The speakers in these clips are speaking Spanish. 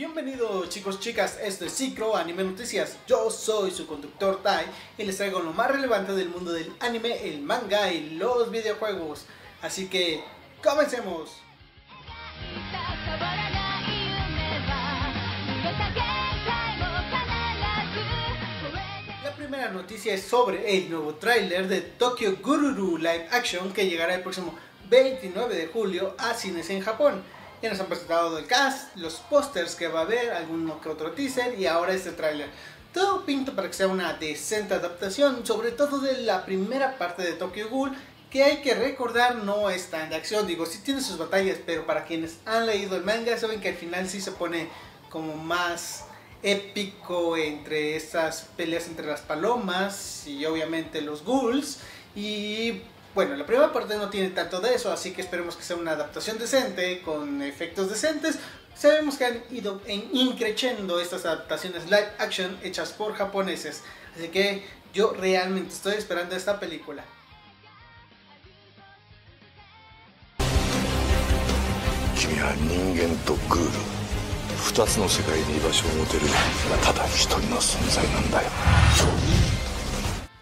Bienvenidos chicos, chicas, esto es Ciclo Anime Noticias. Yo soy su conductor Tai y les traigo lo más relevante del mundo del anime, el manga y los videojuegos. Así que, comencemos. La primera noticia es sobre el nuevo tráiler de Tokyo Gururu Live Action que llegará el próximo 29 de julio a cines en Japón. Ya nos han presentado el cast, los pósters que va a haber, alguno que otro teaser y ahora este tráiler. Todo pinta para que sea una decente adaptación, sobre todo de la primera parte de Tokyo Ghoul, que hay que recordar no es tan de acción, digo, sí tiene sus batallas, pero para quienes han leído el manga saben que al final sí se pone como más épico entre estas peleas entre las palomas y obviamente los ghouls y bueno, la primera parte no tiene tanto de eso, así que esperemos que sea una adaptación decente, con efectos decentes. Sabemos que han ido en increciendo estas adaptaciones live action hechas por japoneses, así que yo realmente estoy esperando esta película.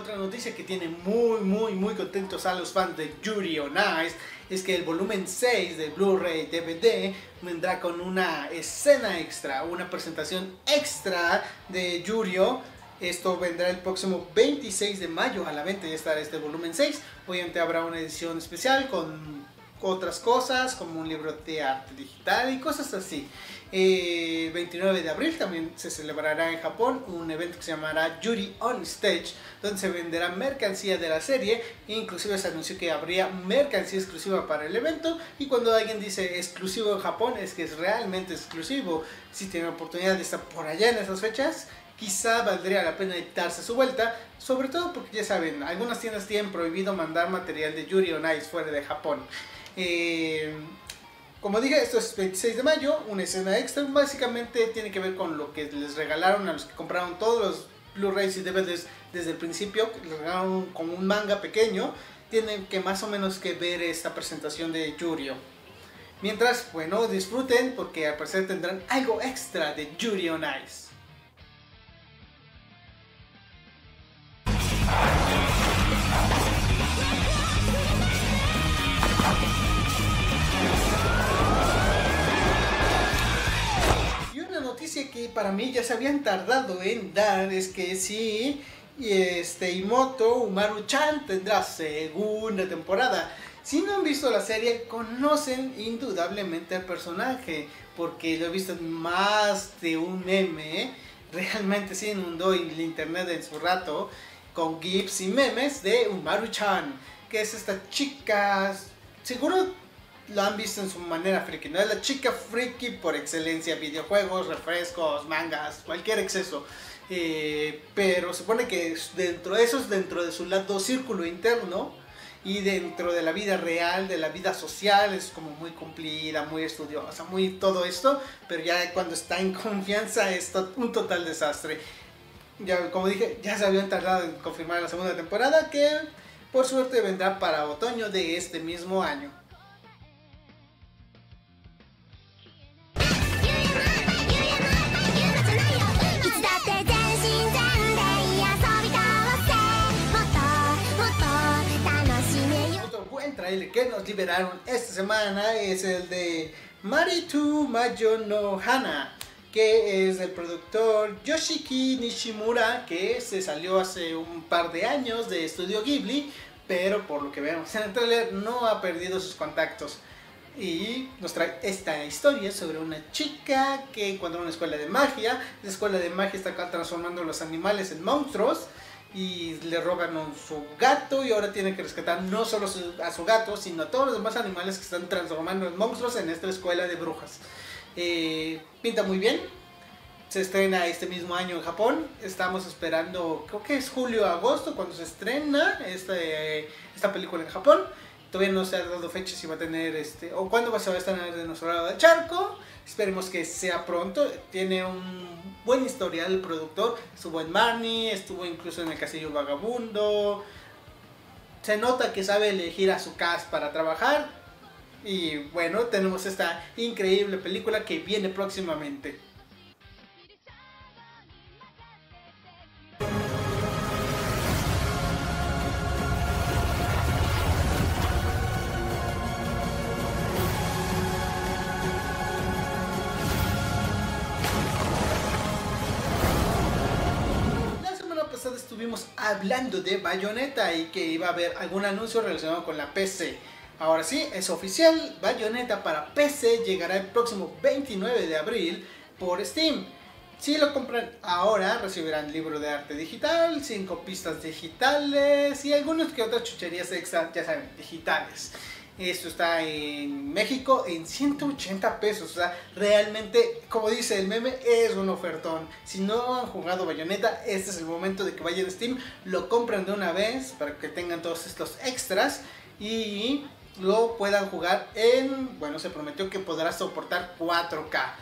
Otra noticia que tiene muy, muy, muy contentos a los fans de Yuri on Ice es que el volumen 6 de Blu-ray DVD vendrá con una escena extra, una presentación extra de Yurio. Esto vendrá el próximo 26 de mayo a la venta, ya estará este volumen 6. Obviamente habrá una edición especial con otras cosas como un libro de arte digital y cosas así. Eh, 29 de abril también se celebrará en Japón un evento que se llamará Yuri on Stage, donde se venderá mercancía de la serie. Inclusive se anunció que habría mercancía exclusiva para el evento. Y cuando alguien dice exclusivo en Japón, es que es realmente exclusivo. Si tienen oportunidad de estar por allá en esas fechas, quizá valdría la pena darse su vuelta, sobre todo porque ya saben, algunas tiendas tienen prohibido mandar material de Yuri on Ice fuera de Japón. Eh, como dije, esto es 26 de mayo, una escena extra. Básicamente tiene que ver con lo que les regalaron a los que compraron todos los Blu-rays y DVDs desde el principio. Les regalaron como un manga pequeño. Tienen que más o menos que ver esta presentación de Yurio. Mientras, bueno, disfruten porque al parecer tendrán algo extra de Yuri on. Para mí ya se habían tardado en dar es que sí, este Imoto Umaru-chan tendrá segunda temporada. Si no han visto la serie, conocen indudablemente al personaje, porque lo he visto en más de un meme. Realmente sí inundó el internet en su rato con gifs y memes de Umaru-chan, que es esta chica, seguro lo han visto en su manera friki, ¿no? Es la chica friki por excelencia, videojuegos, refrescos, mangas, cualquier exceso. Eh, pero se supone que dentro de eso es dentro de su lado círculo interno y dentro de la vida real, de la vida social, es como muy cumplida, muy estudiosa, muy todo esto, pero ya cuando está en confianza es un total desastre. Ya, como dije, ya se habían tardado en confirmar la segunda temporada que por suerte vendrá para otoño de este mismo año. Trailer que nos liberaron esta semana es el de Maritu Mayo no Hana, que es del productor Yoshiki Nishimura, que se salió hace un par de años de Estudio Ghibli, pero por lo que vemos en el trailer no ha perdido sus contactos. Y nos trae esta historia sobre una chica que encuentra una escuela de magia. La escuela de magia está transformando los animales en monstruos y le roban a su gato y ahora tiene que rescatar no solo a su gato, sino a todos los demás animales que están transformando en monstruos en esta escuela de brujas. Eh, pinta muy bien. Se estrena este mismo año en Japón. Estamos esperando, creo que es julio agosto cuando se estrena este, esta película en Japón. Todavía no se ha dado fecha si va a tener este o cuándo va a estar de nuestro lado del charco. Esperemos que sea pronto. Tiene un buen historial el productor. Estuvo en Marnie, estuvo incluso en el Castillo Vagabundo. Se nota que sabe elegir a su cast para trabajar. Y bueno, tenemos esta increíble película que viene próximamente. Estuvimos hablando de Bayonetta y que iba a haber algún anuncio relacionado con la PC. Ahora sí, es oficial, Bayonetta para PC llegará el próximo 29 de abril por Steam. Si lo compran ahora, recibirán libro de arte digital, 5 pistas digitales y algunas que otras chucherías extra, ya saben, digitales. Esto está en México en 180 pesos. O sea, realmente, como dice el meme, es un ofertón. Si no han jugado Bayonetta, este es el momento de que vayan a Steam, lo compren de una vez para que tengan todos estos extras y lo puedan jugar en. Bueno, se prometió que podrá soportar 4K.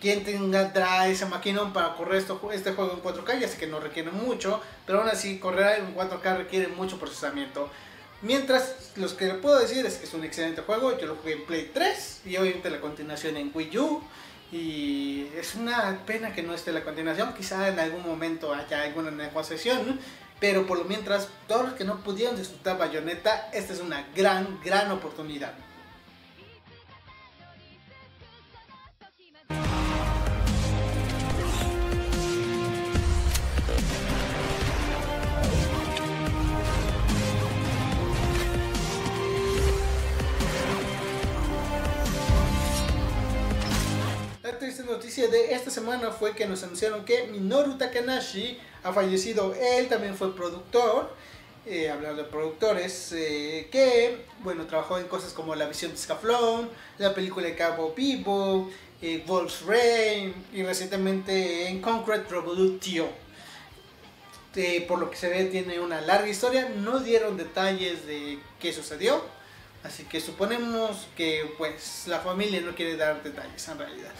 Quien tendrá ese maquinón para correr este juego en 4K, ya sé que no requiere mucho, pero aún así correr en 4K requiere mucho procesamiento. Mientras, los que puedo decir es que es un excelente juego. Yo lo jugué en Play 3 y obviamente la continuación en Wii U. Y es una pena que no esté la continuación. Quizá en algún momento haya alguna negociación. Pero por lo mientras, todos los que no pudieron disfrutar Bayonetta, esta es una gran, gran oportunidad. Triste noticia de esta semana fue que nos anunciaron que Minoru Takanashi ha fallecido. Él también fue productor, eh, hablando de productores, eh, que, bueno, trabajó en cosas como La Visión de Scaflón, la película de Cabo Vivo, eh, Wolf's Rain y recientemente en Concrete Revolution. por lo que se ve tiene una larga historia, no dieron detalles de qué sucedió, así que suponemos que pues la familia no quiere dar detalles en realidad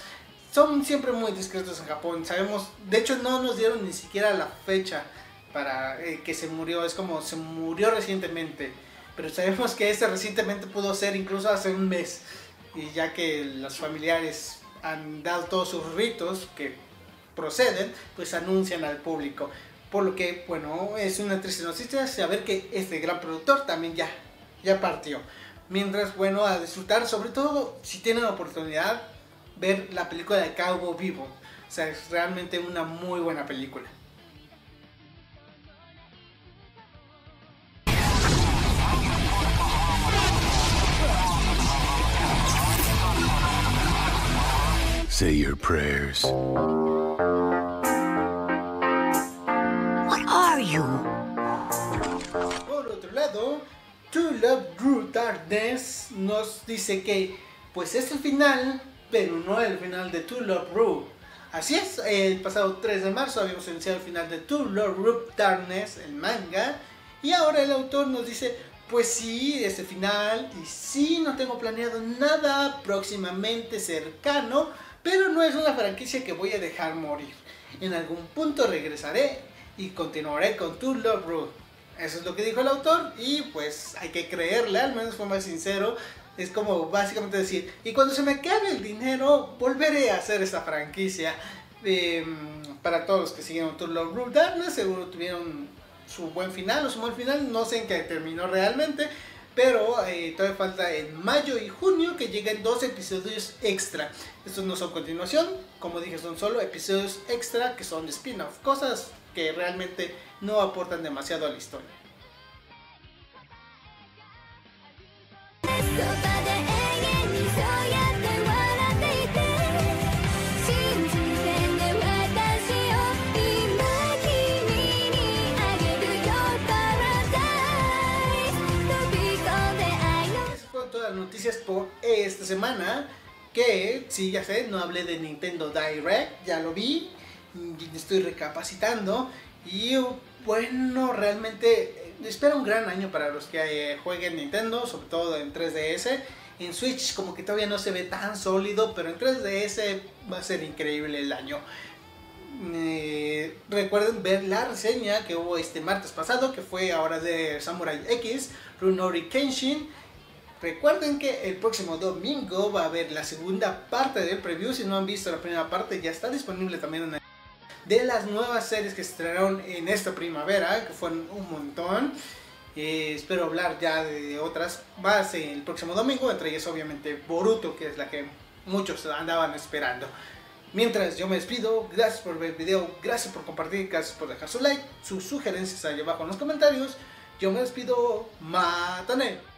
son siempre muy discretos en Japón. Sabemos, de hecho no nos dieron ni siquiera la fecha para eh, que se murió. Es como se murió recientemente. Pero sabemos que este recientemente pudo ser incluso hace un mes. Y ya que los familiares han dado todos sus ritos que proceden, pues anuncian al público. Por lo que, bueno, es una triste noticia saber que este gran productor también ya, ya partió. Mientras, bueno, a disfrutar, sobre todo si tienen la oportunidad, ver la película de Cowboy Vivo. O sea, es realmente una muy buena película. Say your prayers. What are you? Por otro lado, To Love Drew Darkness nos dice que pues es el final pero no el final de To Love Ru. Así es, el pasado 3 de marzo habíamos iniciado el final de To Love Ru Darkness, el manga, y ahora el autor nos dice, pues sí, ese final, y sí, no tengo planeado nada próximamente cercano, pero no es una franquicia que voy a dejar morir. En algún punto regresaré y continuaré con To Love Ru. Eso es lo que dijo el autor y pues hay que creerle, al menos fue más sincero es como básicamente decir, y cuando se me acabe el dinero, volveré a hacer esta franquicia. Em, para todos los que siguieron Tour Love Rule Darkness, seguro tuvieron su buen final o su mal final, no sé en qué terminó realmente, pero eh, todavía falta en mayo y junio que lleguen dos episodios extra. Estos no son continuación, como dije, son solo episodios extra que son spin-off, cosas que realmente no aportan demasiado a la historia. Esta semana. Que, sí, ya sé, no hablé de Nintendo Direct, ya lo vi, estoy recapacitando. Y bueno, realmente espero un gran año para los que eh, jueguen Nintendo, sobre todo en 3DS. En Switch como que todavía no se ve tan sólido, pero en 3DS va a ser increíble el año. Eh, recuerden ver la reseña que hubo este martes pasado, que fue ahora de Samurai X, Runori Kenshin. Recuerden que el próximo domingo va a haber la segunda parte del preview. Si no han visto la primera parte, ya está disponible también en de las nuevas series que se estrenaron en esta primavera, que fueron un montón. Eh, espero hablar ya de otras más el próximo domingo, entre ellas obviamente Boruto, que es la que muchos andaban esperando. Mientras yo me despido, gracias por ver el video, gracias por compartir, gracias por dejar su like, sus sugerencias ahí abajo en los comentarios. Yo me despido, Matane.